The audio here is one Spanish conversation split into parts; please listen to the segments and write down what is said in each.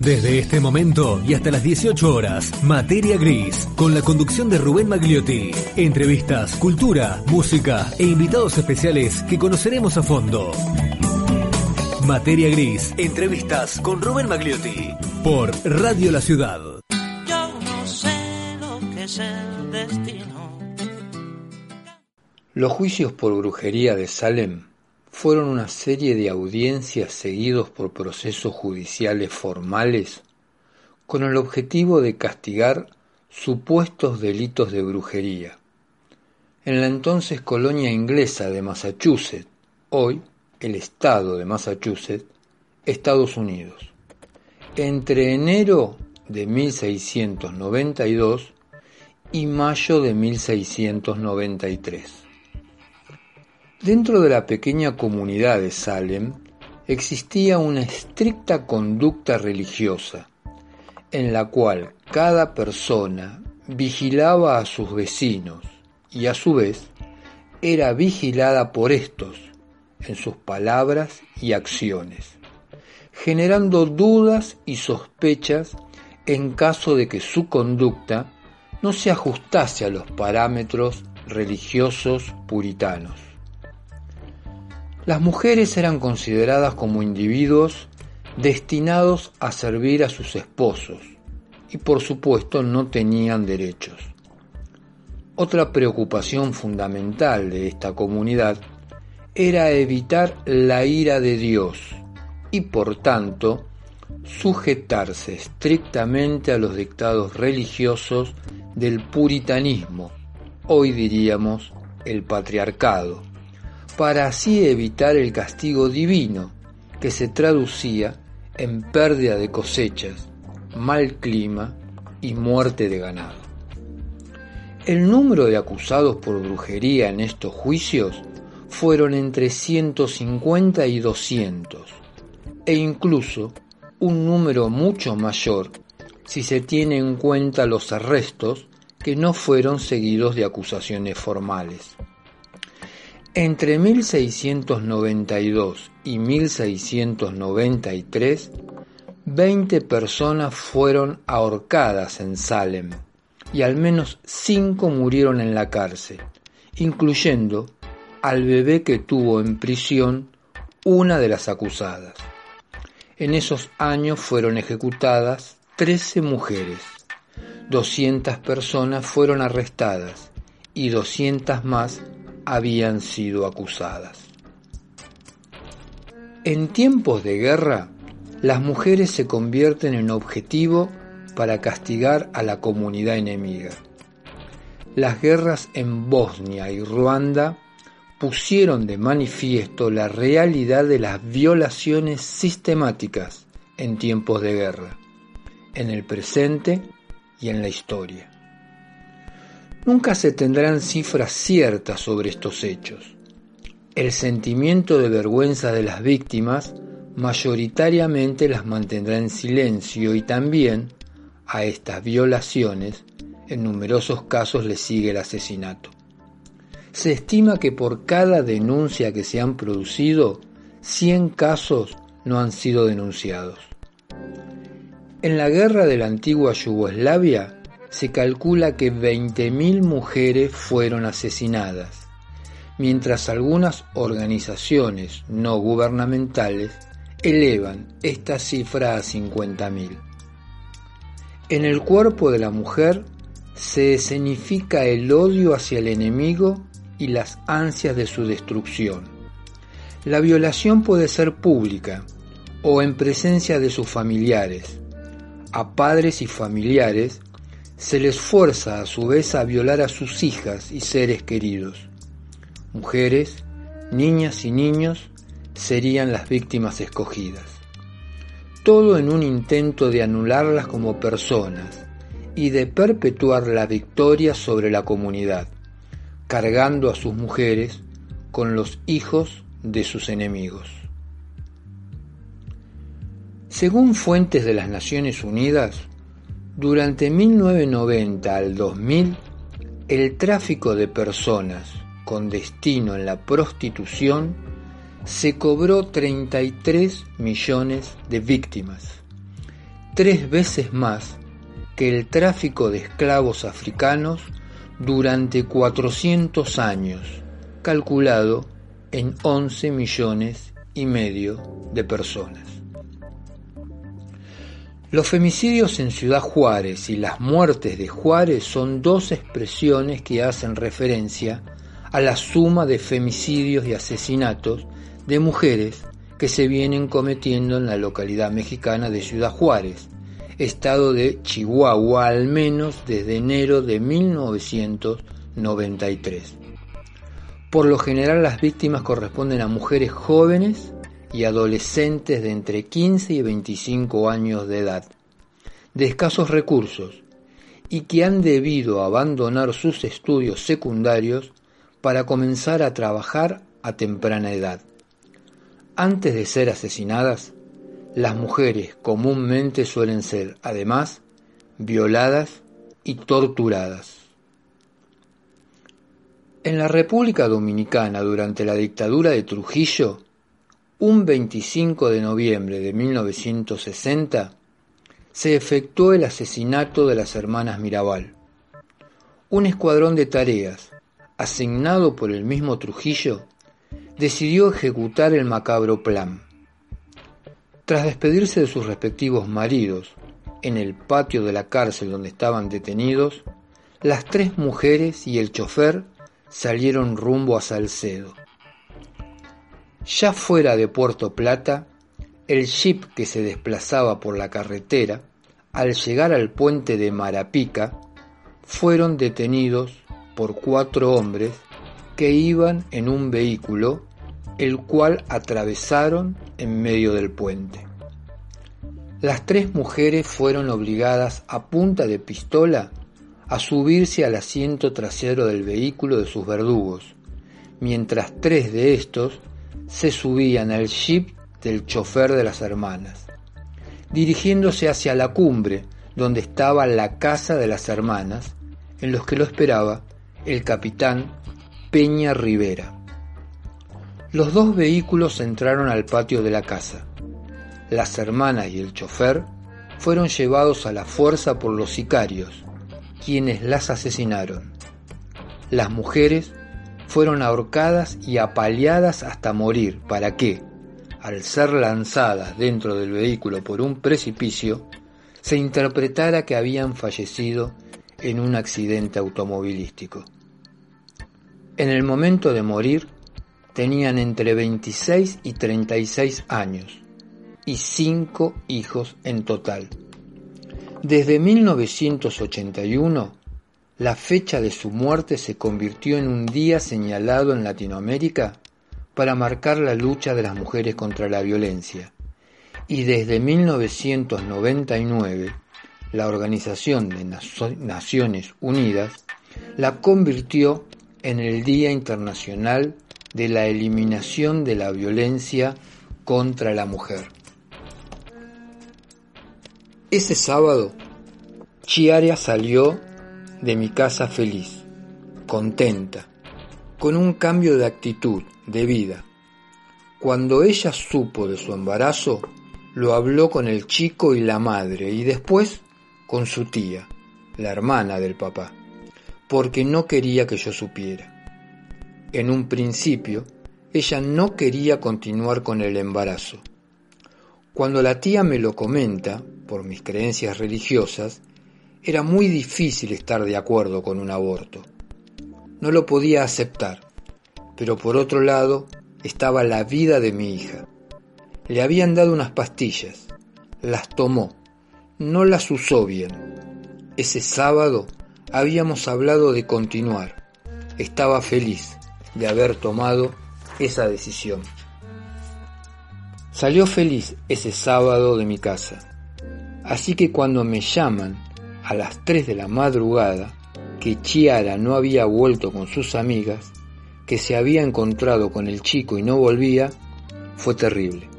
Desde este momento y hasta las 18 horas, Materia Gris, con la conducción de Rubén Magliotti. Entrevistas, cultura, música e invitados especiales que conoceremos a fondo. Materia Gris, entrevistas con Rubén Magliotti por Radio La Ciudad. Yo no sé lo que es el destino. Los juicios por brujería de Salem fueron una serie de audiencias seguidos por procesos judiciales formales con el objetivo de castigar supuestos delitos de brujería. En la entonces colonia inglesa de Massachusetts, hoy el estado de Massachusetts, Estados Unidos. Entre enero de 1692 y mayo de 1693. Dentro de la pequeña comunidad de Salem existía una estricta conducta religiosa, en la cual cada persona vigilaba a sus vecinos y a su vez era vigilada por estos en sus palabras y acciones, generando dudas y sospechas en caso de que su conducta no se ajustase a los parámetros religiosos puritanos. Las mujeres eran consideradas como individuos destinados a servir a sus esposos y por supuesto no tenían derechos. Otra preocupación fundamental de esta comunidad era evitar la ira de Dios y por tanto sujetarse estrictamente a los dictados religiosos del puritanismo, hoy diríamos el patriarcado para así evitar el castigo divino que se traducía en pérdida de cosechas, mal clima y muerte de ganado. El número de acusados por brujería en estos juicios fueron entre 150 y 200, e incluso un número mucho mayor si se tiene en cuenta los arrestos que no fueron seguidos de acusaciones formales. Entre 1692 y 1693, 20 personas fueron ahorcadas en Salem y al menos 5 murieron en la cárcel, incluyendo al bebé que tuvo en prisión una de las acusadas. En esos años fueron ejecutadas 13 mujeres, 200 personas fueron arrestadas y 200 más habían sido acusadas. En tiempos de guerra, las mujeres se convierten en objetivo para castigar a la comunidad enemiga. Las guerras en Bosnia y Ruanda pusieron de manifiesto la realidad de las violaciones sistemáticas en tiempos de guerra, en el presente y en la historia. Nunca se tendrán cifras ciertas sobre estos hechos. El sentimiento de vergüenza de las víctimas mayoritariamente las mantendrá en silencio y también a estas violaciones en numerosos casos le sigue el asesinato. Se estima que por cada denuncia que se han producido, 100 casos no han sido denunciados. En la guerra de la antigua Yugoslavia, se calcula que 20.000 mujeres fueron asesinadas, mientras algunas organizaciones no gubernamentales elevan esta cifra a 50.000. En el cuerpo de la mujer se escenifica el odio hacia el enemigo y las ansias de su destrucción. La violación puede ser pública o en presencia de sus familiares. A padres y familiares se les fuerza a su vez a violar a sus hijas y seres queridos. Mujeres, niñas y niños serían las víctimas escogidas. todo en un intento de anularlas como personas y de perpetuar la victoria sobre la comunidad, cargando a sus mujeres con los hijos de sus enemigos. Según fuentes de las Naciones Unidas, durante 1990 al 2000, el tráfico de personas con destino en la prostitución se cobró 33 millones de víctimas, tres veces más que el tráfico de esclavos africanos durante 400 años, calculado en 11 millones y medio de personas. Los femicidios en Ciudad Juárez y las muertes de Juárez son dos expresiones que hacen referencia a la suma de femicidios y asesinatos de mujeres que se vienen cometiendo en la localidad mexicana de Ciudad Juárez, estado de Chihuahua al menos desde enero de 1993. Por lo general las víctimas corresponden a mujeres jóvenes y adolescentes de entre 15 y 25 años de edad, de escasos recursos, y que han debido abandonar sus estudios secundarios para comenzar a trabajar a temprana edad. Antes de ser asesinadas, las mujeres comúnmente suelen ser, además, violadas y torturadas. En la República Dominicana, durante la dictadura de Trujillo, un 25 de noviembre de 1960, se efectuó el asesinato de las hermanas Mirabal. Un escuadrón de tareas, asignado por el mismo Trujillo, decidió ejecutar el macabro plan. Tras despedirse de sus respectivos maridos en el patio de la cárcel donde estaban detenidos, las tres mujeres y el chofer salieron rumbo a Salcedo. Ya fuera de Puerto Plata, el jeep que se desplazaba por la carretera, al llegar al puente de Marapica, fueron detenidos por cuatro hombres que iban en un vehículo el cual atravesaron en medio del puente. Las tres mujeres fueron obligadas a punta de pistola a subirse al asiento trasero del vehículo de sus verdugos, mientras tres de estos se subían al jeep del chofer de las hermanas, dirigiéndose hacia la cumbre donde estaba la casa de las hermanas, en los que lo esperaba el capitán Peña Rivera. Los dos vehículos entraron al patio de la casa. Las hermanas y el chofer fueron llevados a la fuerza por los sicarios, quienes las asesinaron. Las mujeres fueron ahorcadas y apaleadas hasta morir para que, al ser lanzadas dentro del vehículo por un precipicio, se interpretara que habían fallecido en un accidente automovilístico. En el momento de morir, tenían entre 26 y 36 años y cinco hijos en total. Desde 1981 la fecha de su muerte se convirtió en un día señalado en Latinoamérica para marcar la lucha de las mujeres contra la violencia. Y desde 1999, la Organización de Naciones Unidas la convirtió en el Día Internacional de la Eliminación de la Violencia contra la Mujer. Ese sábado, Chiara salió de mi casa feliz, contenta, con un cambio de actitud, de vida. Cuando ella supo de su embarazo, lo habló con el chico y la madre y después con su tía, la hermana del papá, porque no quería que yo supiera. En un principio, ella no quería continuar con el embarazo. Cuando la tía me lo comenta, por mis creencias religiosas, era muy difícil estar de acuerdo con un aborto. No lo podía aceptar, pero por otro lado estaba la vida de mi hija. Le habían dado unas pastillas, las tomó, no las usó bien. Ese sábado habíamos hablado de continuar. Estaba feliz de haber tomado esa decisión. Salió feliz ese sábado de mi casa. Así que cuando me llaman a las 3 de la madrugada que Chiara no había vuelto con sus amigas, que se había encontrado con el chico y no volvía, fue terrible.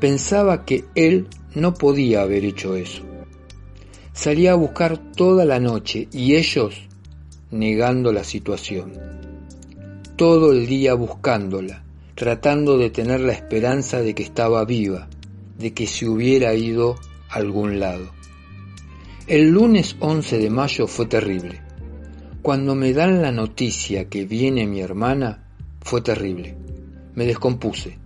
Pensaba que él no podía haber hecho eso. Salía a buscar toda la noche y ellos negando la situación. Todo el día buscándola, tratando de tener la esperanza de que estaba viva, de que se hubiera ido a algún lado. El lunes 11 de mayo fue terrible. Cuando me dan la noticia que viene mi hermana, fue terrible. Me descompuse.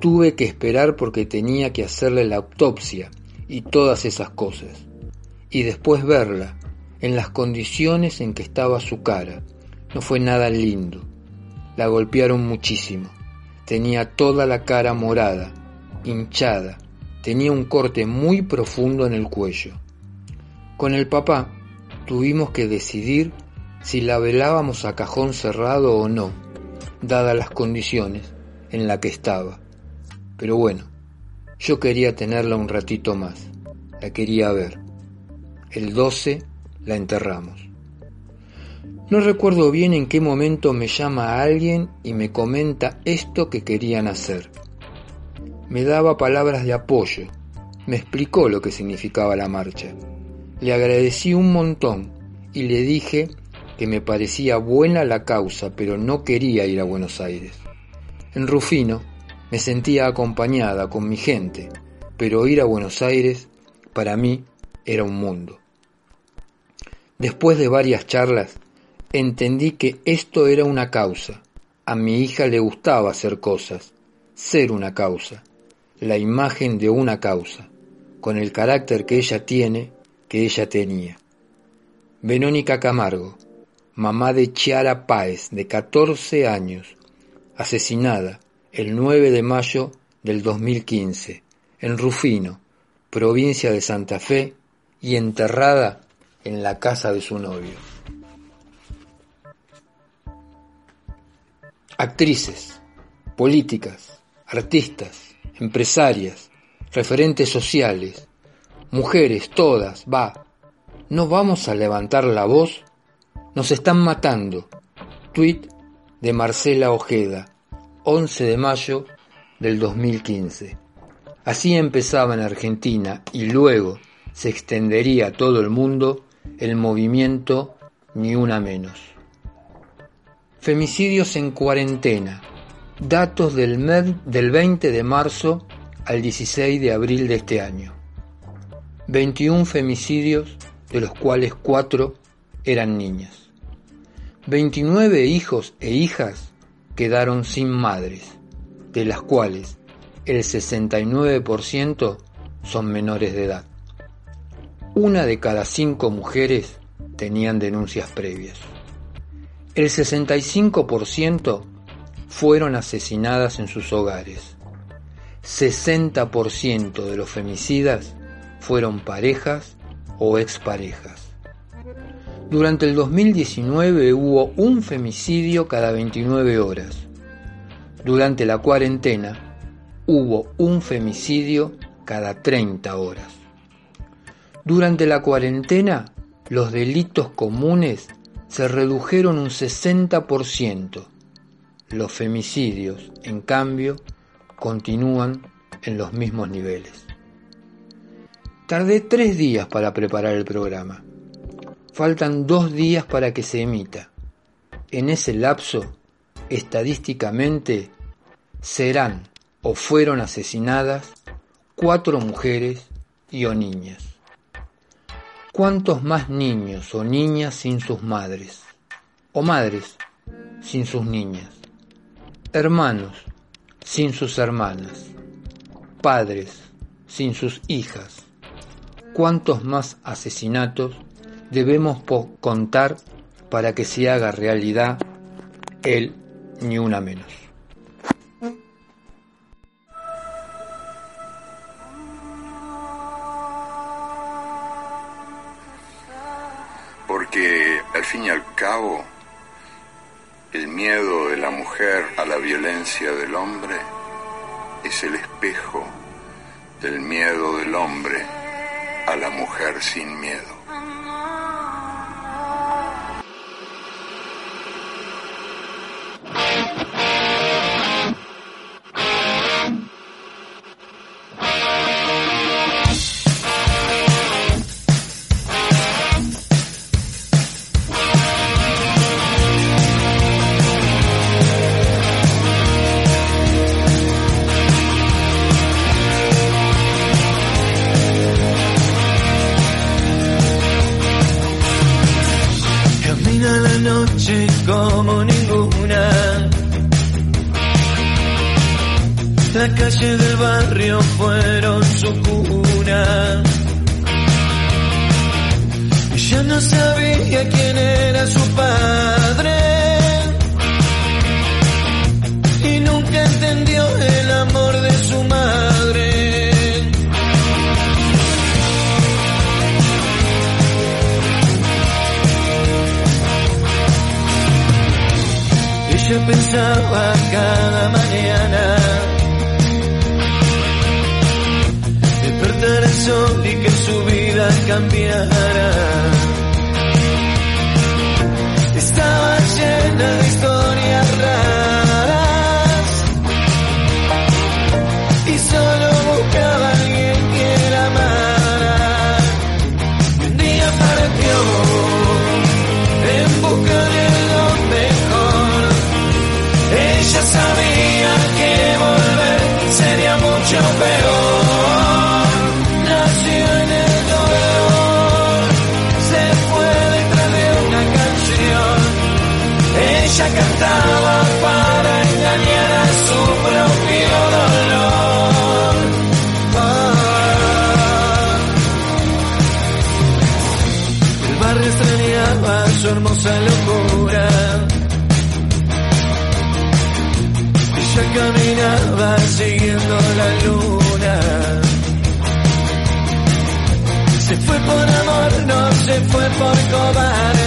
Tuve que esperar porque tenía que hacerle la autopsia y todas esas cosas. Y después verla, en las condiciones en que estaba su cara. No fue nada lindo. La golpearon muchísimo. Tenía toda la cara morada, hinchada, tenía un corte muy profundo en el cuello. Con el papá tuvimos que decidir si la velábamos a cajón cerrado o no, dadas las condiciones en las que estaba. Pero bueno, yo quería tenerla un ratito más, la quería ver. El 12 la enterramos. No recuerdo bien en qué momento me llama alguien y me comenta esto que querían hacer. Me daba palabras de apoyo, me explicó lo que significaba la marcha. Le agradecí un montón y le dije que me parecía buena la causa, pero no quería ir a Buenos Aires. En Rufino me sentía acompañada con mi gente, pero ir a Buenos Aires para mí era un mundo. Después de varias charlas, entendí que esto era una causa. A mi hija le gustaba hacer cosas, ser una causa, la imagen de una causa, con el carácter que ella tiene, que ella tenía. Verónica Camargo, mamá de Chiara Páez, de 14 años, asesinada el 9 de mayo del 2015 en Rufino, provincia de Santa Fe, y enterrada en la casa de su novio. actrices, políticas, artistas, empresarias, referentes sociales, mujeres todas, va, ¿no vamos a levantar la voz? Nos están matando. Tweet de Marcela Ojeda, 11 de mayo del 2015. Así empezaba en Argentina y luego se extendería a todo el mundo el movimiento Ni Una Menos. Femicidios en cuarentena. Datos del, MED del 20 de marzo al 16 de abril de este año. 21 femicidios, de los cuales 4 eran niñas. 29 hijos e hijas quedaron sin madres, de las cuales el 69% son menores de edad. Una de cada cinco mujeres tenían denuncias previas. El 65% fueron asesinadas en sus hogares. 60% de los femicidas fueron parejas o exparejas. Durante el 2019 hubo un femicidio cada 29 horas. Durante la cuarentena hubo un femicidio cada 30 horas. Durante la cuarentena los delitos comunes se redujeron un 60%. Los femicidios, en cambio, continúan en los mismos niveles. Tardé tres días para preparar el programa. Faltan dos días para que se emita. En ese lapso, estadísticamente, serán o fueron asesinadas cuatro mujeres y o niñas. ¿Cuántos más niños o niñas sin sus madres? ¿O madres sin sus niñas? Hermanos sin sus hermanas? ¿Padres sin sus hijas? ¿Cuántos más asesinatos debemos contar para que se haga realidad el ni una menos? al fin y al cabo, el miedo de la mujer a la violencia del hombre es el espejo del miedo del hombre a la mujer sin miedo. cambiar. por cobarde.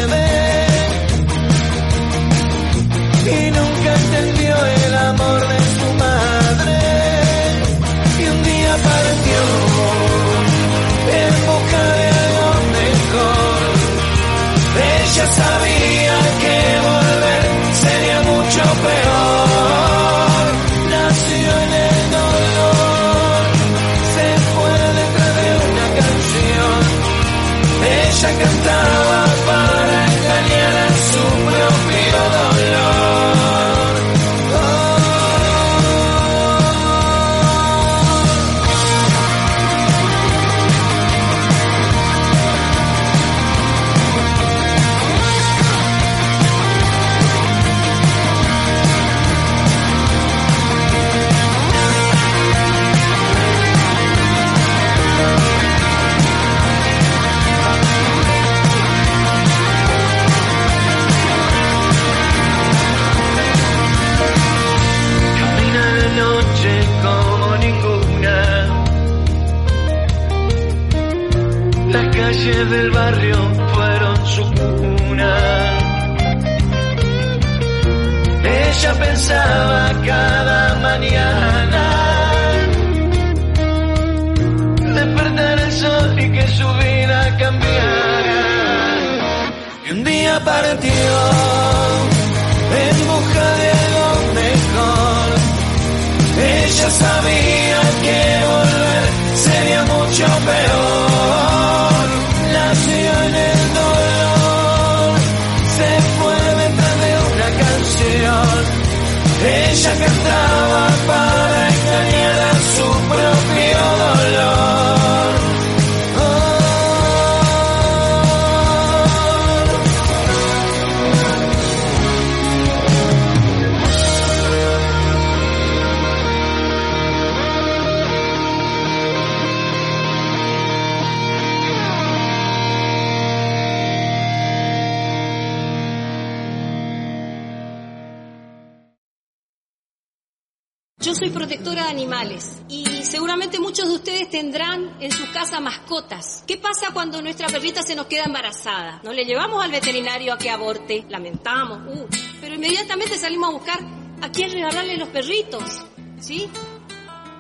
Cuando nuestra perrita se nos queda embarazada. No le llevamos al veterinario a que aborte, lamentamos, uh, pero inmediatamente salimos a buscar a quién regalarle los perritos, ¿sí?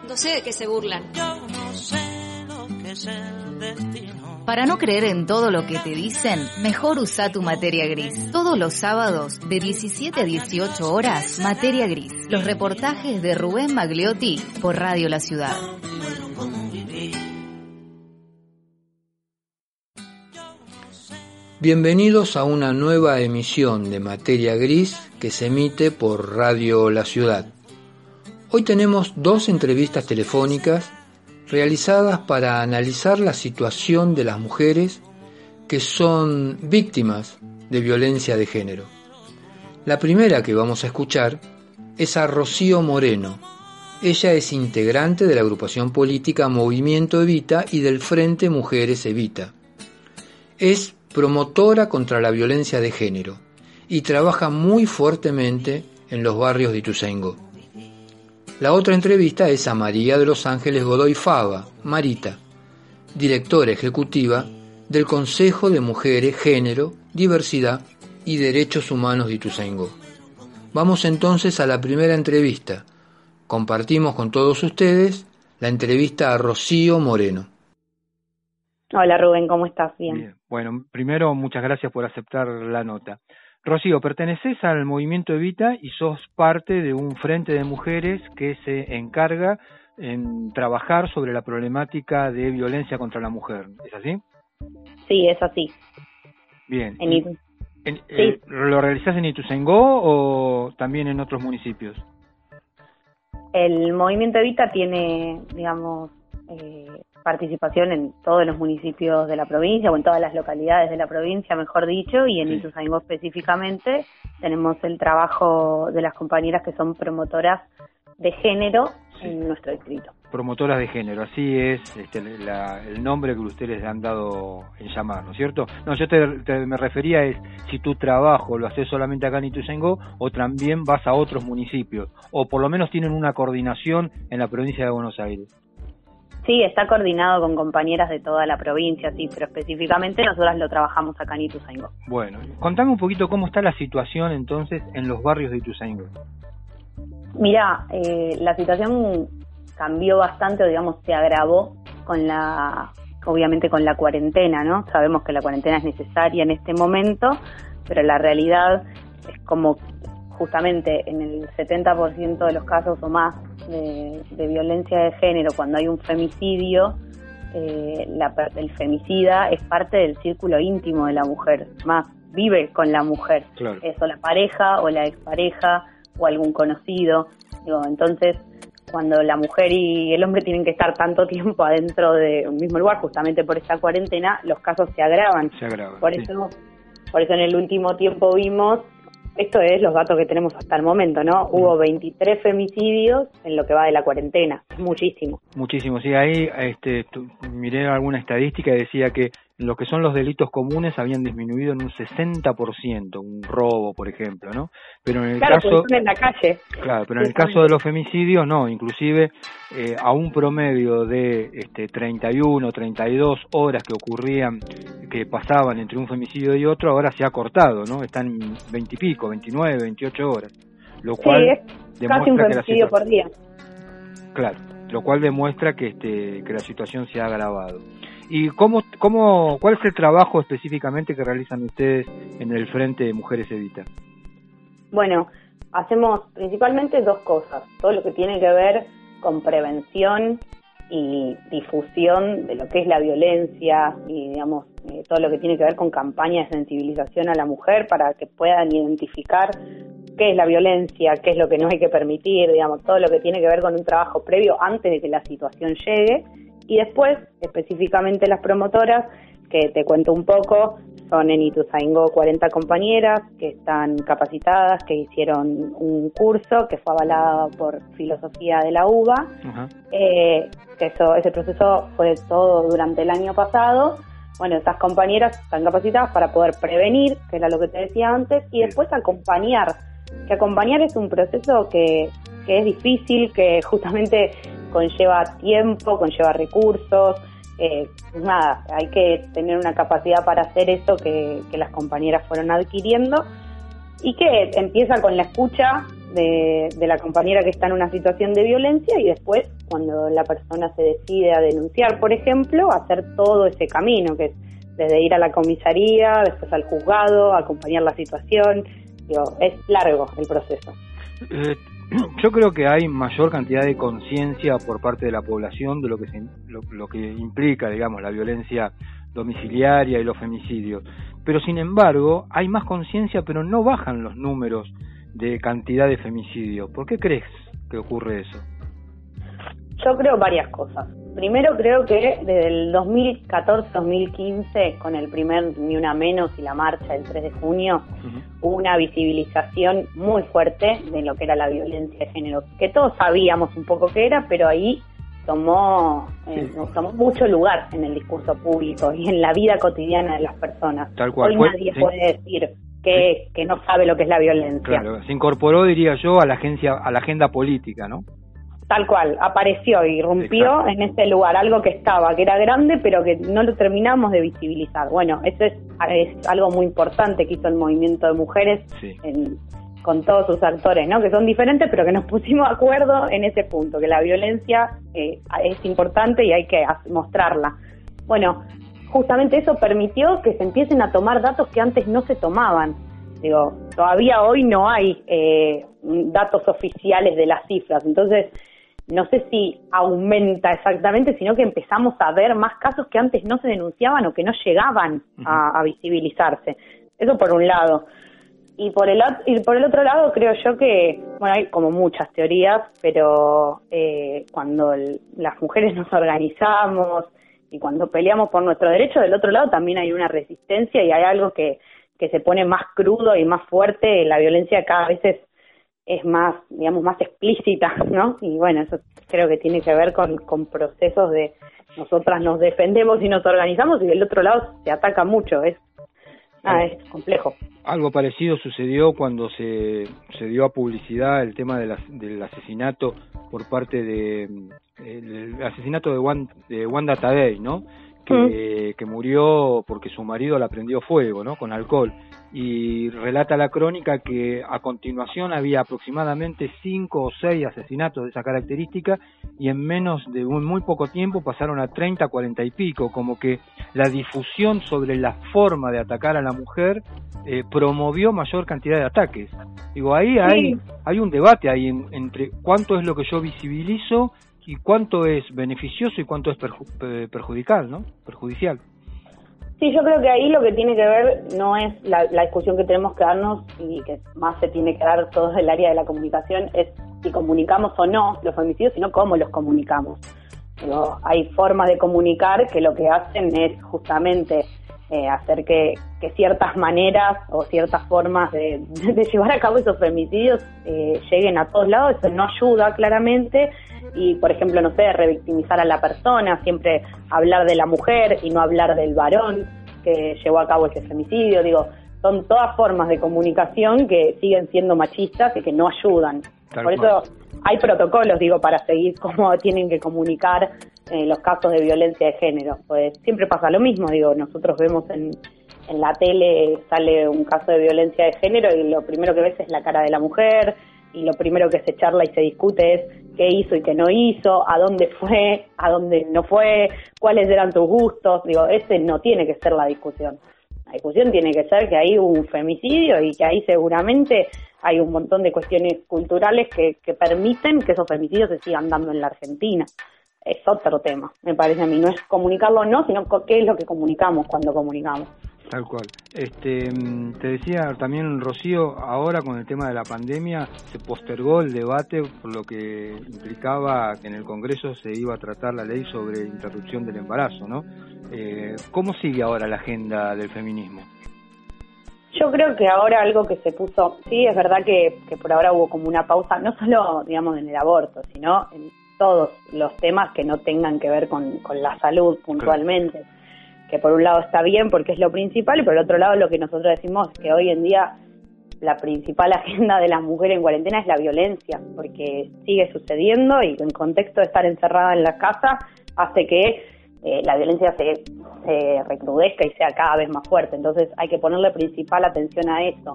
No sé de qué se burlan. Yo no sé lo que es el. Para no creer en todo lo que te dicen, mejor usa tu materia gris. Todos los sábados, de 17 a 18 horas, materia gris. Los reportajes de Rubén Magliotti por Radio La Ciudad. Bienvenidos a una nueva emisión de Materia Gris que se emite por Radio La Ciudad. Hoy tenemos dos entrevistas telefónicas realizadas para analizar la situación de las mujeres que son víctimas de violencia de género. La primera que vamos a escuchar es a Rocío Moreno. Ella es integrante de la agrupación política Movimiento Evita y del Frente Mujeres Evita. Es promotora contra la violencia de género y trabaja muy fuertemente en los barrios de Ituzaingó. La otra entrevista es a María de los Ángeles Godoy Fava, Marita, directora ejecutiva del Consejo de Mujeres, Género, Diversidad y Derechos Humanos de Ituzaingó. Vamos entonces a la primera entrevista. Compartimos con todos ustedes la entrevista a Rocío Moreno. Hola Rubén, ¿cómo estás? Bien. Bien. Bueno, primero muchas gracias por aceptar la nota. Rocío, perteneces al movimiento Evita y sos parte de un frente de mujeres que se encarga en trabajar sobre la problemática de violencia contra la mujer. ¿Es así? Sí, es así. Bien. En En- sí. eh, ¿Lo realizás en Ituzaingó o también en otros municipios? El movimiento Evita tiene, digamos, eh, participación en todos los municipios de la provincia o en todas las localidades de la provincia, mejor dicho, y en Sí. Ituzaingó específicamente tenemos el trabajo de las compañeras que son promotoras de género Sí. en nuestro distrito. Promotoras de género, así es este, la- el nombre que ustedes le han dado en llamar, ¿no es cierto? No, yo te, te- me refería es si tu trabajo lo haces solamente acá en Ituzaingó o también vas a otros municipios, o por lo menos tienen una coordinación en la provincia de Buenos Aires. Sí, está coordinado con compañeras de toda la provincia, sí, pero específicamente nosotras lo trabajamos acá en Ituzaingó. Bueno, contame un poquito cómo está la situación entonces en los barrios de Ituzaingó. Mira, eh, la situación cambió bastante, o digamos, se agravó con la, obviamente con la cuarentena, ¿no? Sabemos que la cuarentena es necesaria en este momento, pero la realidad es como justamente en el 70% de los casos o más de, de violencia de género, cuando hay un femicidio, eh, la el femicida es parte del círculo íntimo de la mujer, más vive con la mujer Claro. es o la pareja o la expareja o algún conocido. Digo, entonces, cuando la mujer y el hombre tienen que estar tanto tiempo adentro de un mismo lugar, justamente por esta cuarentena, los casos se agravan. Se. Por sí. eso, por eso en el último tiempo vimos, esto es los datos que tenemos hasta el momento, ¿no? Hubo 23 femicidios en lo que va de la cuarentena, es muchísimo. Muchísimo, sí, ahí este, tu- miré alguna estadística y decía que lo que son los delitos comunes habían disminuido en un 60%, un robo, por ejemplo, ¿no? Pero en el Claro, caso... en la calle. Claro, pero en el caso de los femicidios, no, inclusive eh, a un promedio de este, 31, 32 horas que ocurrían, que pasaban entre un femicidio y otro, ahora se ha cortado, ¿no? Están 20 y pico, 29, 28 horas. Lo cual es casi un demuestra que la femicidio por día. Claro, lo cual demuestra que, este, que la situación se ha agravado. ¿Y cómo, cómo, cuál es el trabajo específicamente que realizan ustedes en el Frente de Mujeres Evita? Bueno, hacemos principalmente dos cosas. Todo lo que tiene que ver con prevención y difusión de lo que es la violencia y, digamos, eh, todo lo que tiene que ver con campañas de sensibilización a la mujer para que puedan identificar qué es la violencia, qué es lo que no hay que permitir, digamos, todo lo que tiene que ver con un trabajo previo antes de que la situación llegue. Y después, específicamente las promotoras, que te cuento un poco, son en Ituzaingó 40 compañeras que están capacitadas, que hicieron un curso que fue avalado por Filosofía de la UBA. Ajá. Eh, eso, ese proceso fue todo durante el año pasado. Bueno, estas compañeras están capacitadas para poder prevenir, que era lo que te decía antes, y después acompañar. Que acompañar es un proceso que, que es difícil, que justamente conlleva tiempo, conlleva recursos. Eh, nada, hay que tener una capacidad para hacer eso que, las compañeras fueron adquiriendo y que empieza con la escucha de, de la compañera que está en una situación de violencia y después cuando la persona se decide a denunciar, por ejemplo, hacer todo ese camino, que es desde ir a la comisaría, después al juzgado, acompañar la situación. Digo, es largo el proceso. Eh, yo creo que hay mayor cantidad de conciencia por parte de la población de lo que, lo, que implica, digamos, la violencia domiciliaria y los femicidios. Pero sin embargo, hay más conciencia, pero no bajan los números de cantidad de femicidios. ¿Por qué crees que ocurre eso? Yo creo varias cosas. Primero creo que desde el 2014-2015, con el primer Ni Una Menos y la marcha del 3 de junio, hubo una visibilización muy fuerte de lo que era la violencia de género, que todos sabíamos un poco qué era, pero ahí tomó, eh, tomó mucho lugar en el discurso público y en la vida cotidiana de las personas. Tal cual. Hoy nadie puede decir que, que no sabe lo que es la violencia. Claro, se incorporó, diría yo, a la agencia, a la agenda política, ¿no? Tal cual, apareció, y irrumpió en ese lugar, algo que estaba, que era grande, pero que no lo terminamos de visibilizar. Bueno, eso es, es algo muy importante que hizo el movimiento de mujeres con todos sus actores, ¿no? Que son diferentes, pero que nos pusimos de acuerdo en ese punto, que la violencia eh, es importante y hay que mostrarla. Bueno, justamente eso permitió que se empiecen a tomar datos que antes no se tomaban. Digo, todavía hoy no hay eh, datos oficiales de las cifras, entonces no sé si aumenta exactamente, sino que empezamos a ver más casos que antes no se denunciaban o que no llegaban a, visibilizarse. Eso por un lado. Y por el, y por el otro lado creo yo que, bueno, hay como muchas teorías, pero eh, cuando las mujeres nos organizamos y cuando peleamos por nuestro derecho, del otro lado también hay una resistencia y hay algo que, que se pone más crudo y más fuerte, la violencia cada vez es es más, digamos, más explícita, ¿no? Y bueno, eso creo que tiene que ver con, con procesos de nosotras nos defendemos y nos organizamos y del otro lado se ataca mucho, es, ah, es complejo. Algo parecido sucedió cuando se, se dio a publicidad el tema del, del asesinato por parte de el asesinato de, de Wanda Tadei, ¿no? que, que, murió porque su marido la prendió fuego, ¿no? Con alcohol. Y relata la crónica que a continuación había aproximadamente cinco o seis asesinatos de esa característica y en menos de un muy poco tiempo pasaron a 30, 40 y pico, como que la difusión sobre la forma de atacar a la mujer eh, promovió mayor cantidad de ataques. Digo, ahí hay, hay un debate ahí entre cuánto es lo que yo visibilizo y cuánto es beneficioso y cuánto es perjudicial, ¿no? Perjudicial. Sí, yo creo que ahí lo que tiene que ver no es la, discusión que tenemos que darnos y que más se tiene que dar todo el área de la comunicación, es si comunicamos o no los femicidios, sino cómo los comunicamos. Pero hay formas de comunicar que lo que hacen es justamente eh, hacer que, ciertas maneras o ciertas formas de, llevar a cabo esos femicidios eh, lleguen a todos lados, eso no ayuda claramente y, por ejemplo, no sé, revictimizar a la persona, siempre hablar de la mujer y no hablar del varón que llevó a cabo ese femicidio, digo, son todas formas de comunicación que siguen siendo machistas y que no ayudan. Por eso hay protocolos, digo, para seguir cómo tienen que comunicar eh, los casos de violencia de género. Pues siempre pasa lo mismo, digo, nosotros vemos en, en la tele sale un caso de violencia de género y lo primero que ves es la cara de la mujer y lo primero que se charla y se discute es qué hizo y qué no hizo, a dónde fue, a dónde no fue, cuáles eran tus gustos. Digo, ese no tiene que ser la discusión. La discusión tiene que ser que hay un femicidio y que ahí seguramente hay un montón de cuestiones culturales que, que permiten que esos femicidios se sigan dando en la Argentina. Es otro tema, me parece a mí. No es comunicarlo o no, sino qué es lo que comunicamos cuando comunicamos. Tal cual. Este, mm, te decía también, Rocío, ahora con el tema de la pandemia se postergó el debate por lo que implicaba que en el Congreso se iba a tratar la ley sobre interrupción del embarazo, ¿no? Eh, ¿Cómo sigue ahora la agenda del feminismo? Yo creo que ahora algo que se puso, sí, es verdad que, por ahora hubo como una pausa, no solo, digamos, en el aborto, sino en todos los temas que no tengan que ver con, la salud puntualmente que por un lado está bien porque es lo principal y por el otro lado lo que nosotros decimos es que hoy en día la principal agenda de las mujeres en cuarentena es la violencia, porque sigue sucediendo y en contexto de estar encerrada en la casa hace que eh, la violencia se, se recrudezca y sea cada vez más fuerte. Entonces hay que ponerle principal atención a eso.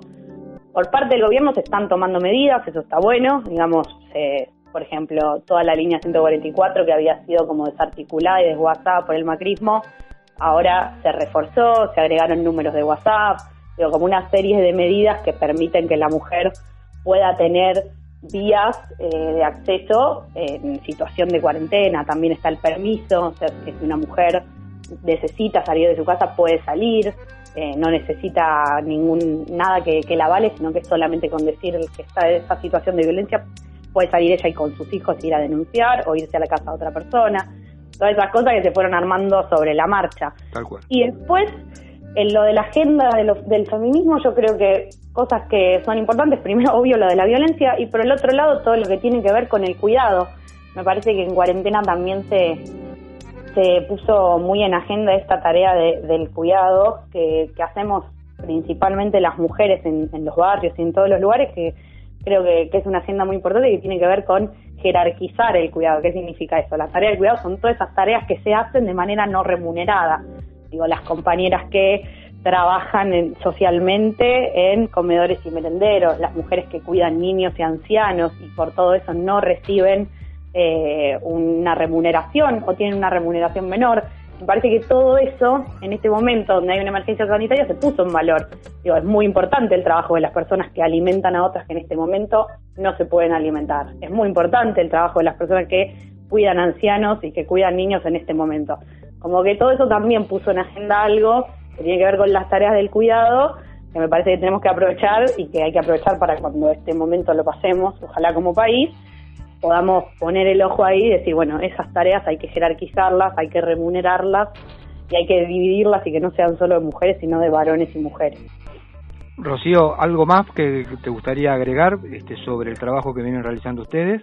Por parte del gobierno se están tomando medidas, eso está bueno, digamos, se, por ejemplo, toda la línea 144 que había sido como desarticulada y desguazada por el macrismo, ahora se reforzó, se agregaron números de WhatsApp, digo, como una serie de medidas que permiten que la mujer pueda tener vías eh, de acceso en situación de cuarentena. También está el permiso, que si una mujer necesita salir de su casa puede salir, eh, no necesita ningún nada que, que la vale, sino que solamente con decir que está en esa situación de violencia puede salir ella y con sus hijos ir a denunciar o irse a la casa de otra persona. Todas esas cosas que se fueron armando sobre la marcha. Tal cual. Y después, en lo de la agenda de lo- del feminismo, yo creo que cosas que son importantes, primero, obvio, lo de la violencia, y por el otro lado, todo lo que tiene que ver con el cuidado. Me parece que en cuarentena también se, se puso muy en agenda esta tarea de- del cuidado que, que hacemos principalmente las mujeres en, en los barrios y en todos los lugares, que creo que, que es una agenda muy importante y que tiene que ver con jerarquizar el cuidado. ¿Qué significa eso? La tarea del cuidado son todas esas tareas que se hacen de manera no remunerada. Digo, las compañeras que trabajan en- socialmente en comedores y merenderos, las mujeres que cuidan niños y ancianos y por todo eso no reciben eh, una remuneración o tienen una remuneración menor. Me parece que todo eso, en este momento donde hay una emergencia sanitaria, se puso en valor. Digo, es muy importante el trabajo de las personas que alimentan a otras que en este momento no se pueden alimentar. Es muy importante el trabajo de las personas que cuidan ancianos y que cuidan niños en este momento. Como que todo eso también puso en agenda algo que tiene que ver con las tareas del cuidado, que me parece que tenemos que aprovechar y que hay que aprovechar para cuando este momento lo pasemos, ojalá como país, podamos poner el ojo ahí y decir, bueno, esas tareas hay que jerarquizarlas, hay que remunerarlas y hay que dividirlas y que no sean solo de mujeres, sino de varones y mujeres. Rocío, ¿algo más que te gustaría agregar este, sobre el trabajo que vienen realizando ustedes?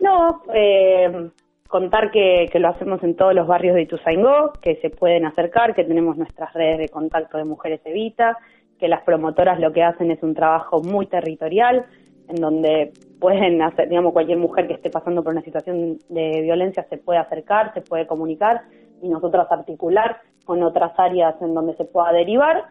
No, eh, contar que, que lo hacemos en todos los barrios de Ituzaingó, que se pueden acercar, que tenemos nuestras redes de contacto de Mujeres Evita, que las promotoras lo que hacen es un trabajo muy territorial, en donde pueden hacer, digamos, cualquier mujer que esté pasando por una situación de violencia se puede acercar, se puede comunicar y nosotros articular con otras áreas en donde se pueda derivar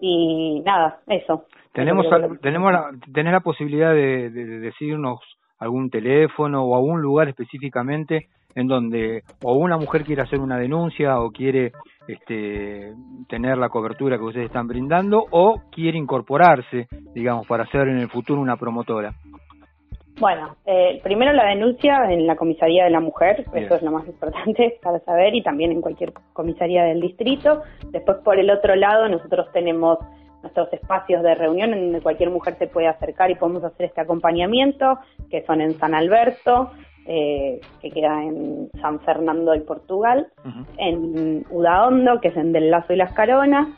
y nada, eso. Tenemos, tenemos la, tenés la posibilidad de, de- de decirnos algún teléfono o algún lugar específicamente en donde o una mujer quiere hacer una denuncia o quiere este, tener la cobertura que ustedes están brindando o quiere incorporarse, digamos, para ser en el futuro una promotora. Bueno, eh, primero la denuncia en la comisaría de la mujer, Bien. eso es lo más importante para saber, y también en cualquier comisaría del distrito. Después, por el otro lado, nosotros tenemos nuestros espacios de reunión en donde cualquier mujer se puede acercar y podemos hacer este acompañamiento, que son en San Alberto, eh, que queda en San Fernando y Portugal, en Udaondo, que es en Del Lazo y Las Caronas,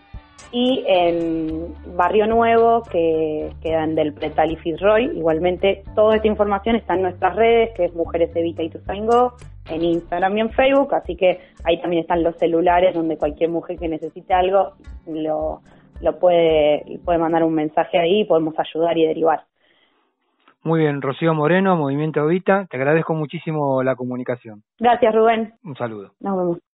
y en Barrio Nuevo, que queda en Del Pretal y Fitzroy. Igualmente, toda esta información está en nuestras redes, que es Mujeres Evita y Tuzaingó, en Instagram y en Facebook, así que ahí también están los celulares donde cualquier mujer que necesite algo lo, lo puede, puede mandar un mensaje ahí y podemos ayudar y derivar. Muy bien, Rocío Moreno, Movimiento Evita, te agradezco muchísimo la comunicación. Gracias, Rubén. Un saludo. Nos vemos.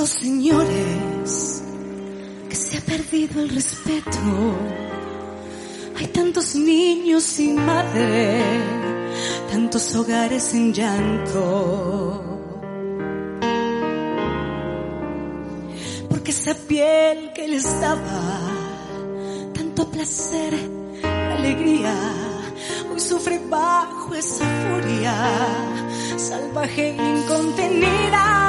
Señores? Que se ha perdido el respeto. Hay tantos niños sin madre, tantos hogares en llanto. Porque esa piel que les daba tanto placer, alegría, hoy sufre bajo esa furia salvaje e incontenida.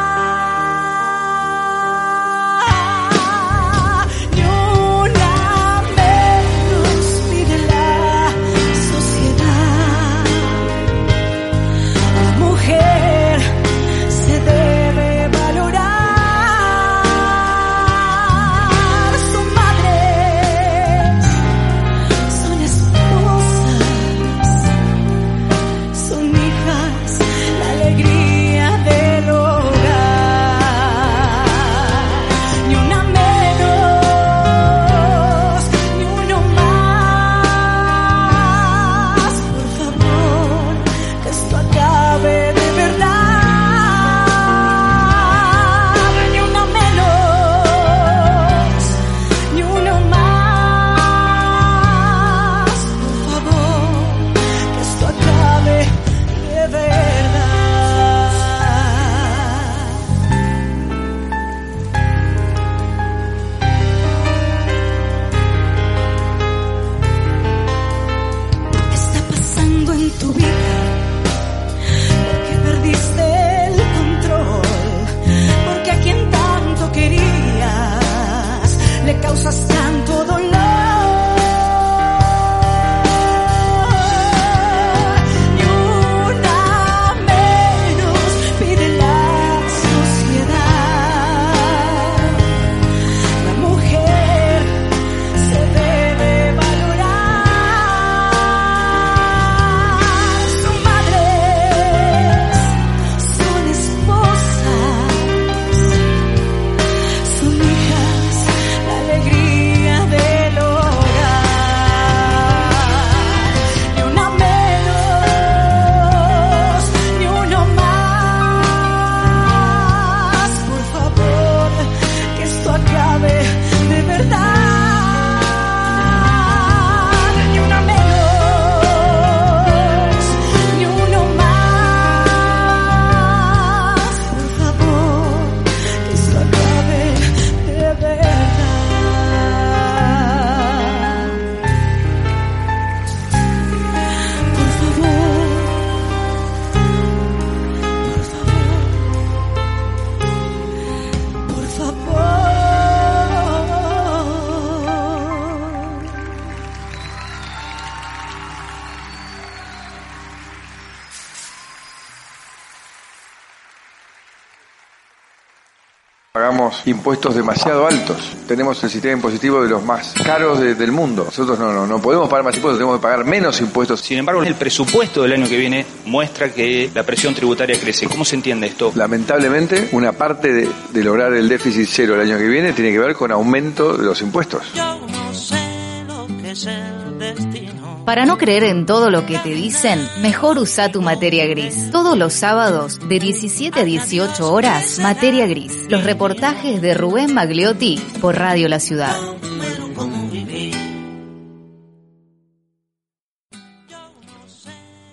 Pagamos impuestos demasiado altos. Tenemos el sistema impositivo de los más caros de- del mundo. Nosotros no, no, no podemos pagar más impuestos, tenemos que pagar menos impuestos. Sin embargo, el presupuesto del año que viene muestra que la presión tributaria crece. ¿Cómo se entiende esto? Lamentablemente, una parte de, de lograr el déficit cero el año que viene tiene que ver con aumento de los impuestos. Yo no sé lo que es el destino. Para no creer en todo lo que te dicen, mejor usa tu materia gris. Todos los sábados, de 17 a 18 horas, materia gris. Los reportajes de Rubén Magliotti por Radio La Ciudad.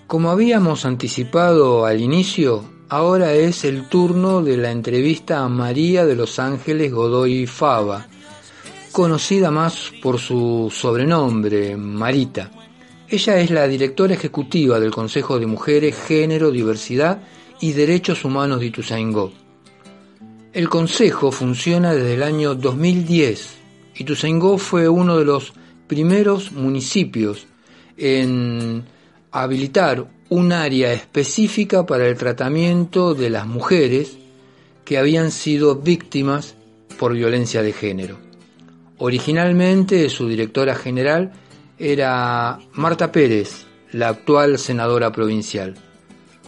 Como habíamos anticipado al inicio, ahora es el turno de la entrevista a María de los Ángeles Godoy Fava, conocida más por su sobrenombre, Marita. Ella es la directora ejecutiva del Consejo de Mujeres, Género, Diversidad y Derechos Humanos de Ituzaingó. El Consejo funciona desde el año 2010. Ituzaingó fue uno de los primeros municipios en habilitar un área específica para el tratamiento de las mujeres que habían sido víctimas por violencia de género. Originalmente su directora general era Marta Pérez, la actual senadora provincial.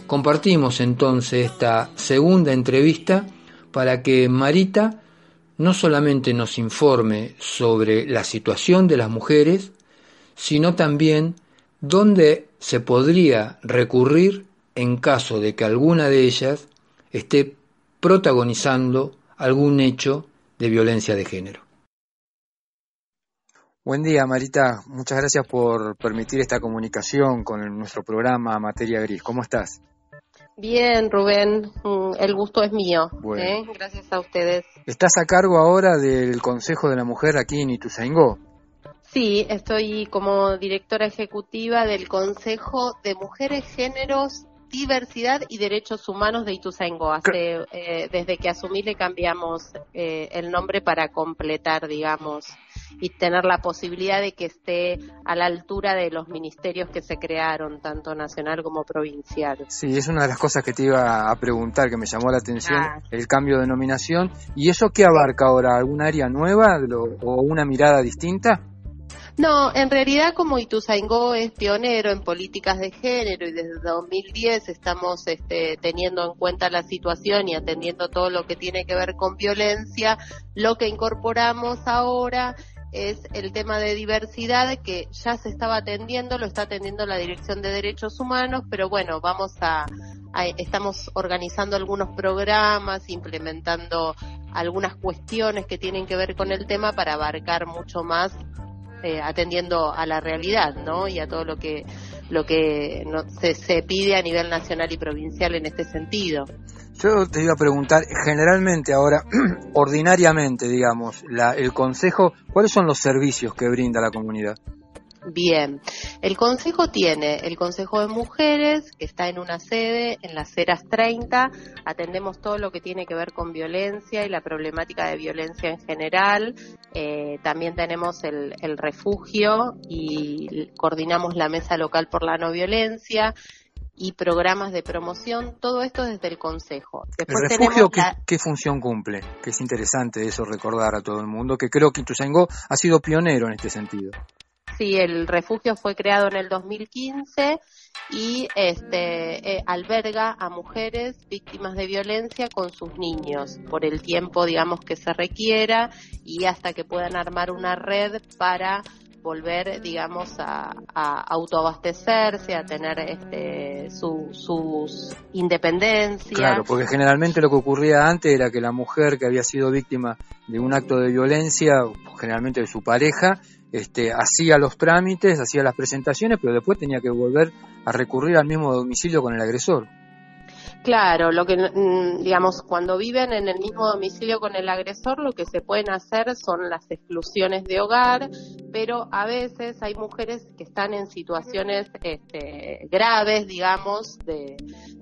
Compartimos entonces esta segunda entrevista para que Marita no solamente nos informe sobre la situación de las mujeres, sino también dónde se podría recurrir en caso de que alguna de ellas esté protagonizando algún hecho de violencia de género. Buen día, Marita. Muchas gracias por permitir esta comunicación con nuestro programa Materia Gris. ¿Cómo estás? Bien, Rubén, mm, el gusto es mío. Bueno. ¿eh? Gracias a ustedes. Estás a cargo ahora del Consejo de la Mujer aquí en Ituzaingó. Sí, estoy como directora ejecutiva del Consejo de Mujeres, Géneros, Diversidad y Derechos Humanos de Ituzaingó. Hace, eh, desde que asumí le cambiamos eh, el nombre para completar, digamos, y tener la posibilidad de que esté a la altura de los ministerios que se crearon, tanto nacional como provincial. Sí, es una de las cosas que te iba a preguntar, que me llamó la atención, Ah. el cambio de denominación. ¿Y eso qué abarca ahora? ¿Algún área nueva o una mirada distinta? No, en realidad como Ituzaingó es pionero en políticas de género y desde 2010 estamos este, teniendo en cuenta la situación y atendiendo todo lo que tiene que ver con violencia, lo que incorporamos ahora es el tema de diversidad que ya se estaba atendiendo, lo está atendiendo la Dirección de Derechos Humanos, pero bueno, vamos a, a- estamos organizando algunos programas, implementando algunas cuestiones que tienen que ver con el tema para abarcar mucho más eh, atendiendo a la realidad, ¿no? Y a todo lo que lo que no- se, se pide a nivel nacional y provincial en este sentido. Yo te iba a preguntar, generalmente ahora, ordinariamente, digamos, la- el Consejo, ¿cuáles son los servicios que brinda la comunidad? Bien, el Consejo tiene el Consejo de Mujeres, que está en una sede, en las Ceras 30, atendemos todo lo que tiene que ver con violencia y la problemática de violencia en general, Eh, también tenemos el, el refugio y coordinamos la mesa local por la no violencia y programas de promoción, todo esto desde el Consejo. ¿El Después refugio qué, la- qué función cumple? Que es interesante eso recordar a todo el mundo, que creo que Ituzaingó ha sido pionero en este sentido. Sí, el refugio fue creado en el 2015 y este eh, alberga a mujeres víctimas de violencia con sus niños por el tiempo, digamos, que se requiera y hasta que puedan armar una red para volver, digamos, a, a autoabastecerse, a tener este, su, sus independencia. Claro, porque generalmente lo que ocurría antes era que la mujer que había sido víctima de un acto de violencia, generalmente de su pareja, este, hacía los trámites, hacía las presentaciones, pero después tenía que volver a recurrir al mismo domicilio con el agresor. Claro, lo que mm, digamos cuando viven en el mismo domicilio con el agresor, lo que se pueden hacer son las exclusiones de hogar, pero a veces hay mujeres que están en situaciones este, graves, digamos, de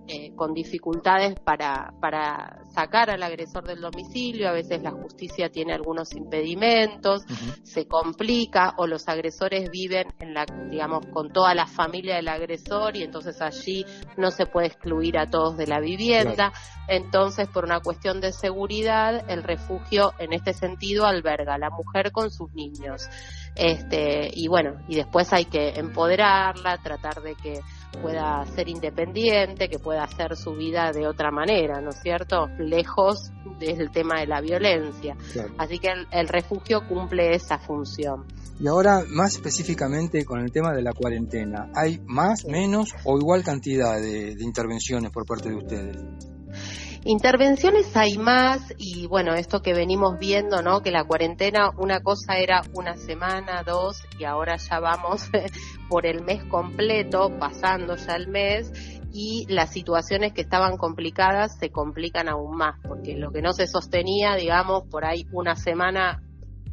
eh, con dificultades para para sacar al agresor del domicilio. A veces la justicia tiene algunos impedimentos, se complica o los agresores viven en la, digamos, con toda la familia del agresor y entonces allí no se puede excluir a todos de la vivienda. Entonces, por una cuestión de seguridad, el refugio en este sentido alberga a la mujer con sus niños. Este, y bueno, y después hay que empoderarla, tratar de que pueda ser independiente, que pueda hacer su vida de otra manera, ¿no es cierto? Lejos del tema de la violencia. Así que el, refugio cumple esa función. Y ahora, más específicamente con el tema de la cuarentena, ¿hay más, menos o igual cantidad de intervenciones por parte de ustedes? Intervenciones hay más y bueno, esto que venimos viendo, ¿no? Que la cuarentena, una cosa era una semana, dos y ahora ya vamos por el mes completo, pasando ya el mes y las situaciones que estaban complicadas se complican aún más, porque lo que no se sostenía, digamos, por ahí una semana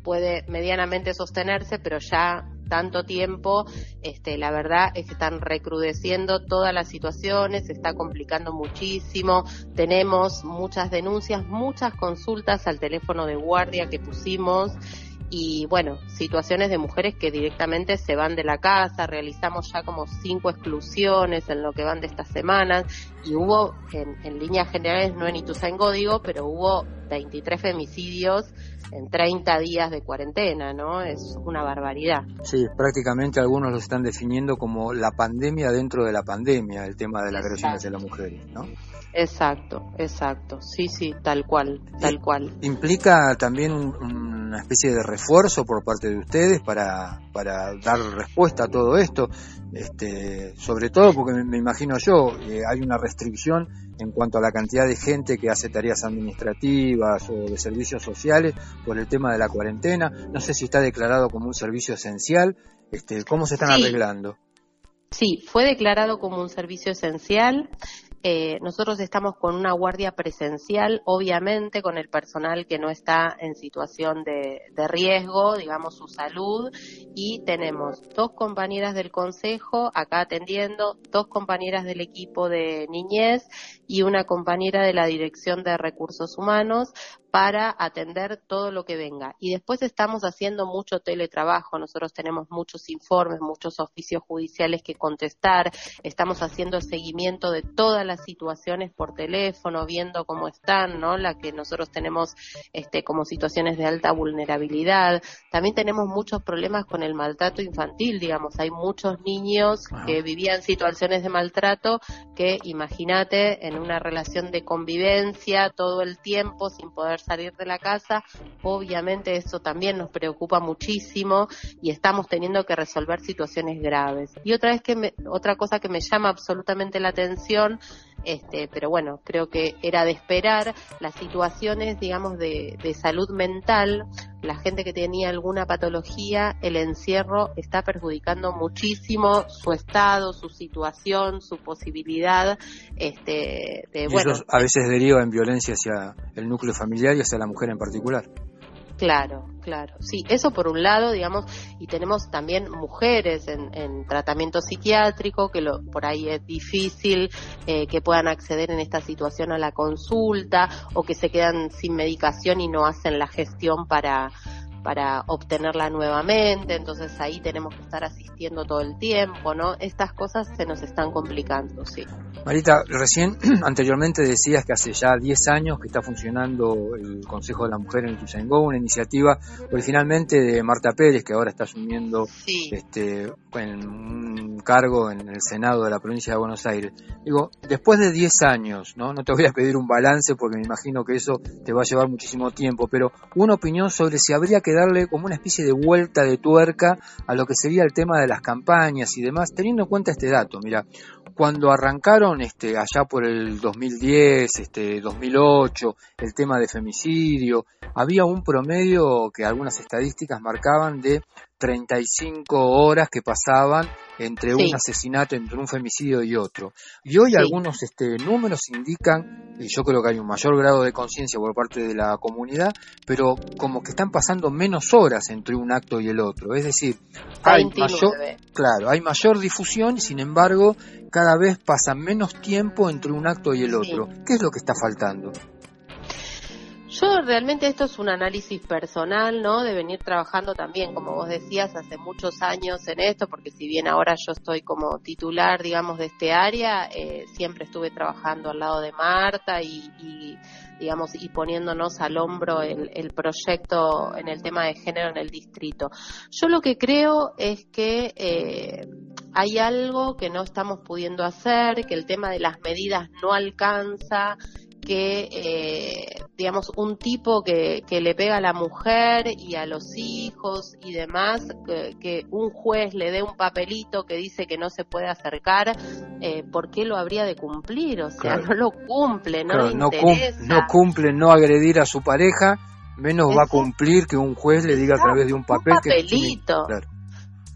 puede medianamente sostenerse, pero ya tanto tiempo, este, la verdad es que están recrudeciendo todas las situaciones, se está complicando muchísimo, tenemos muchas denuncias, muchas consultas al teléfono de guardia que pusimos y bueno, situaciones de mujeres que directamente se van de la casa, realizamos ya como cinco exclusiones en lo que van de estas semanas y hubo en, en líneas generales, no en Ituzaingó digo, pero hubo 23 femicidios en 30 días de cuarentena, ¿no? Es una barbaridad. Sí, prácticamente algunos lo están definiendo como la pandemia dentro de la pandemia, el tema de la agresión hacia las mujeres, ¿no? Exacto, exacto. Sí, sí, tal cual, tal cual. ¿Implica también una especie de refuerzo por parte de ustedes para, para dar respuesta a todo esto? Este, sobre todo porque me, imagino yo, eh, hay una restricción en cuanto a la cantidad de gente que hace tareas administrativas o de servicios sociales por el tema de la cuarentena. No sé si está declarado como un servicio esencial. Este, ¿Cómo se están arreglando? Sí, fue declarado como un servicio esencial. Eh, nosotros estamos con una guardia presencial, obviamente con el personal que no está en situación de, de, riesgo, digamos su salud, y tenemos dos compañeras del consejo acá atendiendo, dos compañeras del equipo de niñez y una compañera de la Dirección de Recursos Humanos para atender todo lo que venga. Y después estamos haciendo mucho teletrabajo, nosotros tenemos muchos informes, muchos oficios judiciales que contestar, estamos haciendo seguimiento de todas las situaciones por teléfono, viendo cómo están, ¿no? La que nosotros tenemos este como situaciones de alta vulnerabilidad. También tenemos muchos problemas con el maltrato infantil, digamos, hay muchos niños que vivían situaciones de maltrato que imagínate en una relación de convivencia todo el tiempo sin poder salir de la casa, obviamente eso también nos preocupa muchísimo y estamos teniendo que resolver situaciones graves. Y otra vez que me, otra cosa que me llama absolutamente la atención este, pero bueno, creo que era de esperar las situaciones, digamos, de, de, salud mental, la gente que tenía alguna patología, el encierro está perjudicando muchísimo su estado, su situación, su posibilidad, este, de, bueno. a veces deriva en violencia hacia el núcleo familiar y hacia la mujer en particular. Claro, claro. Sí, eso por un lado, digamos, y tenemos también mujeres en, en tratamiento psiquiátrico, que lo, por ahí es difícil eh, que puedan acceder en esta situación a la consulta o que se quedan sin medicación y no hacen la gestión para, para obtenerla nuevamente, entonces ahí tenemos que estar asistiendo todo el tiempo, ¿no? Estas cosas se nos están complicando, sí. Marita, recién anteriormente decías que hace ya 10 años que está funcionando el Consejo de la Mujer en Ituzaingó, una iniciativa originalmente de Marta Pérez, que ahora está asumiendo este, un cargo en el Senado de la provincia de Buenos Aires. Digo, después de 10 años, ¿no? No te voy a pedir un balance porque me imagino que eso te va a llevar muchísimo tiempo, pero una opinión sobre si habría que darle como una especie de vuelta de tuerca a lo que sería el tema de las campañas y demás, teniendo en cuenta este dato. Mira, cuando arrancaron este, allá por el 2010, este, 2008, el tema de femicidio, había un promedio que algunas estadísticas marcaban de 35 horas que pasaban entre un asesinato, entre un femicidio y otro. Y hoy algunos este, números indican, y yo creo que hay un mayor grado de conciencia por parte de la comunidad, pero como que están pasando menos horas entre un acto y el otro. Es decir, hay mayor, claro, hay mayor difusión sin embargo cada vez pasa menos tiempo entre un acto y el otro. ¿Qué es lo que está faltando? Yo realmente esto es un análisis personal, ¿no? De venir trabajando también, como vos decías, hace muchos años en esto, porque si bien ahora yo estoy como titular, digamos, de este área, eh, siempre estuve trabajando al lado de Marta y, y digamos, y poniéndonos al hombro el, el, proyecto en el tema de género en el distrito. Yo lo que creo es que eh, hay algo que no estamos pudiendo hacer, que el tema de las medidas no alcanza, que, eh, digamos, un tipo que, que, le pega a la mujer y a los hijos y demás, que, un juez le dé un papelito que dice que no se puede acercar, eh, ¿por qué lo habría de cumplir? O sea, no lo cumple, no no, cumple no agredir a su pareja, menos va a cumplir que un juez le diga a través de un papel un papelito.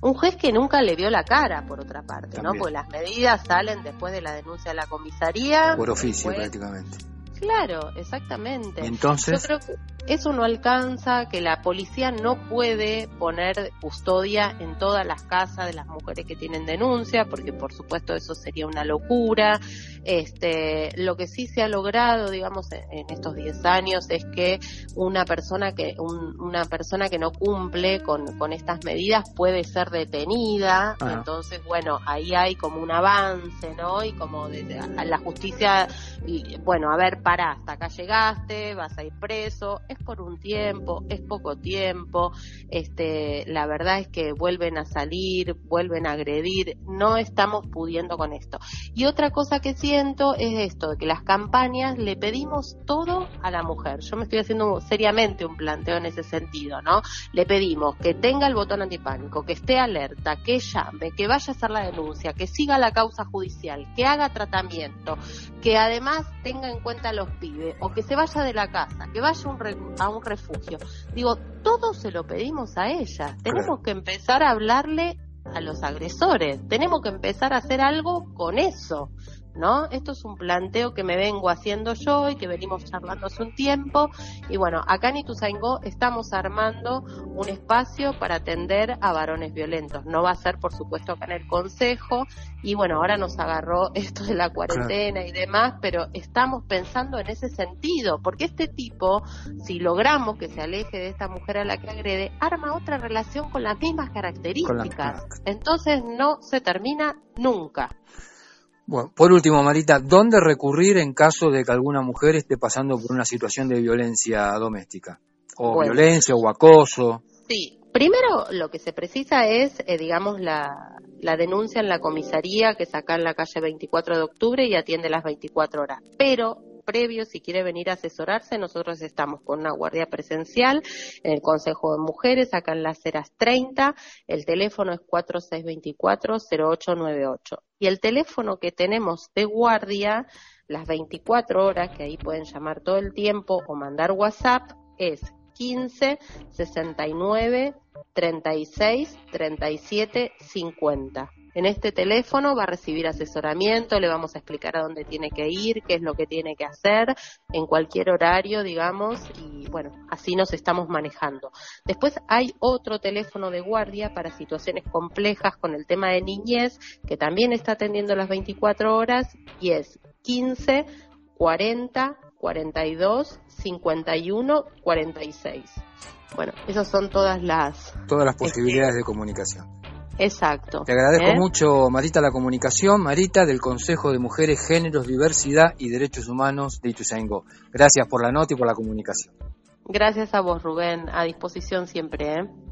Un juez que nunca le vio la cara, por otra parte, ¿no? Porque las medidas salen después de la denuncia a la comisaría. Por oficio, prácticamente. Claro, exactamente. Entonces. Yo creo que eso no alcanza, que la policía no puede poner custodia en todas las casas de las mujeres que tienen denuncia, porque por supuesto eso sería una locura. Este, lo que sí se ha logrado, digamos, en, estos 10 años es que una persona que, una persona que no cumple con, con estas medidas puede ser detenida. Ah. Entonces, bueno, ahí hay como un avance, ¿no? Y como de, la justicia, y, bueno, a ver, para, hasta acá llegaste, vas a ir preso, es por un tiempo, es poco tiempo, este, la verdad es que vuelven a salir, vuelven a agredir, no estamos pudiendo con esto. Y otra cosa que siento es esto, de que las campañas le pedimos todo a la mujer. Yo me estoy haciendo seriamente un planteo en ese sentido, ¿no? Le pedimos que tenga el botón antipánico, que esté alerta, que llame, que vaya a hacer la denuncia, que siga la causa judicial, que haga tratamiento, que además tenga en cuenta los pibes o que se vaya de la casa, que vaya a un refugio. Digo, todo se lo pedimos a ella. Tenemos que empezar a hablarle a los agresores. Tenemos que empezar a hacer algo con eso. ¿No? Esto es un planteo que me vengo haciendo yo y que venimos charlando hace un tiempo. Y bueno, acá en Ituzaingó estamos armando un espacio para atender a varones violentos. No va a ser, por supuesto, acá en el Consejo. Y bueno, ahora nos agarró esto de la cuarentena y demás, pero estamos pensando en ese sentido, porque este tipo, si logramos que se aleje de esta mujer a la que agrede, arma otra relación con las mismas características. Entonces no se termina nunca. Bueno, por último, Marita, ¿dónde recurrir en caso de que alguna mujer esté pasando por una situación de violencia doméstica? O violencia o acoso. Sí, primero lo que se precisa es, eh, digamos, la, la denuncia en la comisaría que saca en la calle 24 de octubre y atiende las 24 horas. Pero previo, si quiere venir a asesorarse, nosotros estamos con una guardia presencial en el Consejo de Mujeres, acá en las Heras 30, el teléfono es 4624-0898. Y el teléfono que tenemos de guardia, las 24 horas, que ahí pueden llamar todo el tiempo o mandar WhatsApp, es 15 69 36 37 50. En este teléfono va a recibir asesoramiento, le vamos a explicar a dónde tiene que ir, qué es lo que tiene que hacer, en cualquier horario, digamos, y bueno, así nos estamos manejando. Después hay otro teléfono de guardia para situaciones complejas con el tema de niñez, que también está atendiendo las 24 horas, y es 15 40 42 51 46. Bueno, esas son todas las... Todas las posibilidades de comunicación. Exacto. Te agradezco ¿Eh? mucho, Marita, la comunicación. Marita, del Consejo de Mujeres, Géneros, Diversidad y Derechos Humanos de Ituzaingó. Gracias por la nota y por la comunicación. Gracias a vos, Rubén. A disposición siempre. ¿eh?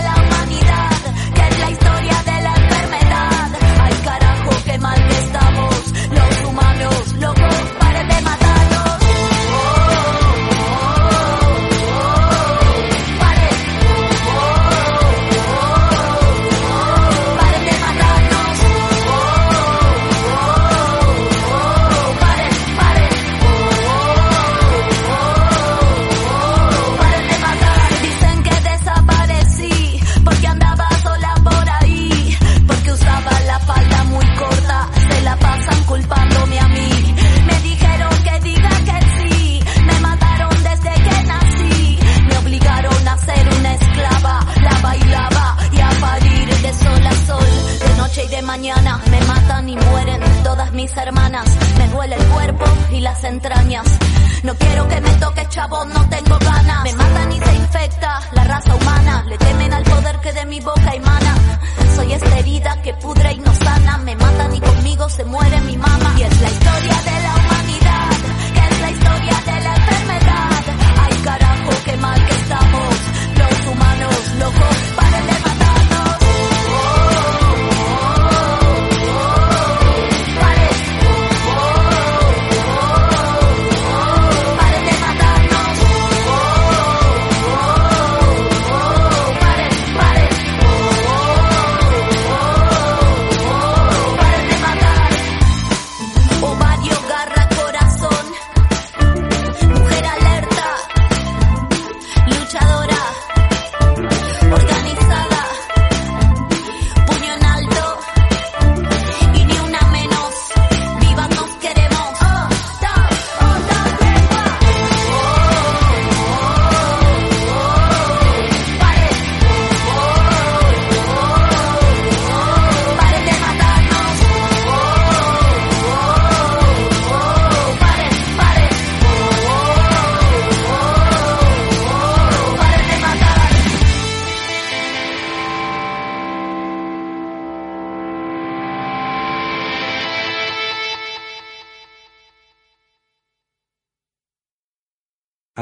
los humanos, hermanas. Me duele el cuerpo y las entrañas. No quiero que me toque chabón, no tengo ganas. Me matan y se infecta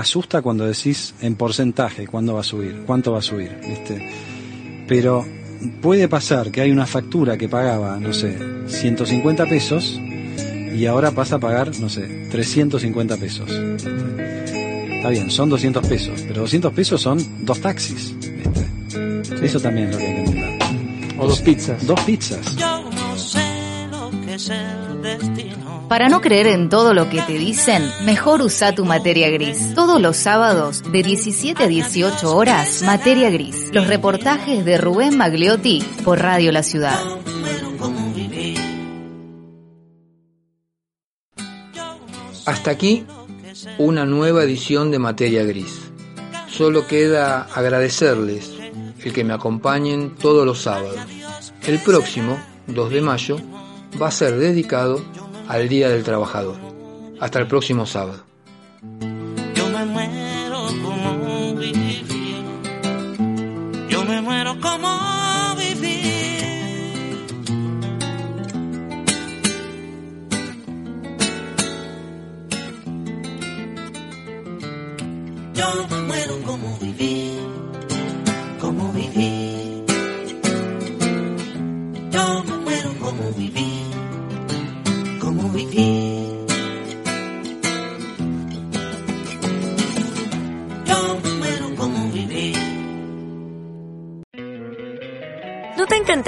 asusta cuando decís en porcentaje cuándo va a subir, cuánto va a subir, ¿viste? Pero puede pasar que hay una factura que pagaba, no sé, 150 pesos y ahora pasa a pagar, no sé, 350 pesos. Está bien, son 200 pesos, pero 200 pesos son dos taxis, ¿viste? Eso también es lo que hay que entender. O dos pizzas. Dos pizzas. Yo no sé lo que es el destino. Para no creer en todo lo que te dicen, mejor usa tu materia gris. Todos los sábados, de 17 a 18 horas, materia gris. Los reportajes de Rubén Magliotti por Radio La Ciudad. Hasta aquí una nueva edición de Materia Gris. Solo queda agradecerles el que me acompañen todos los sábados. El próximo, 2 de mayo, va a ser dedicado al Día del Trabajador. Hasta el próximo sábado.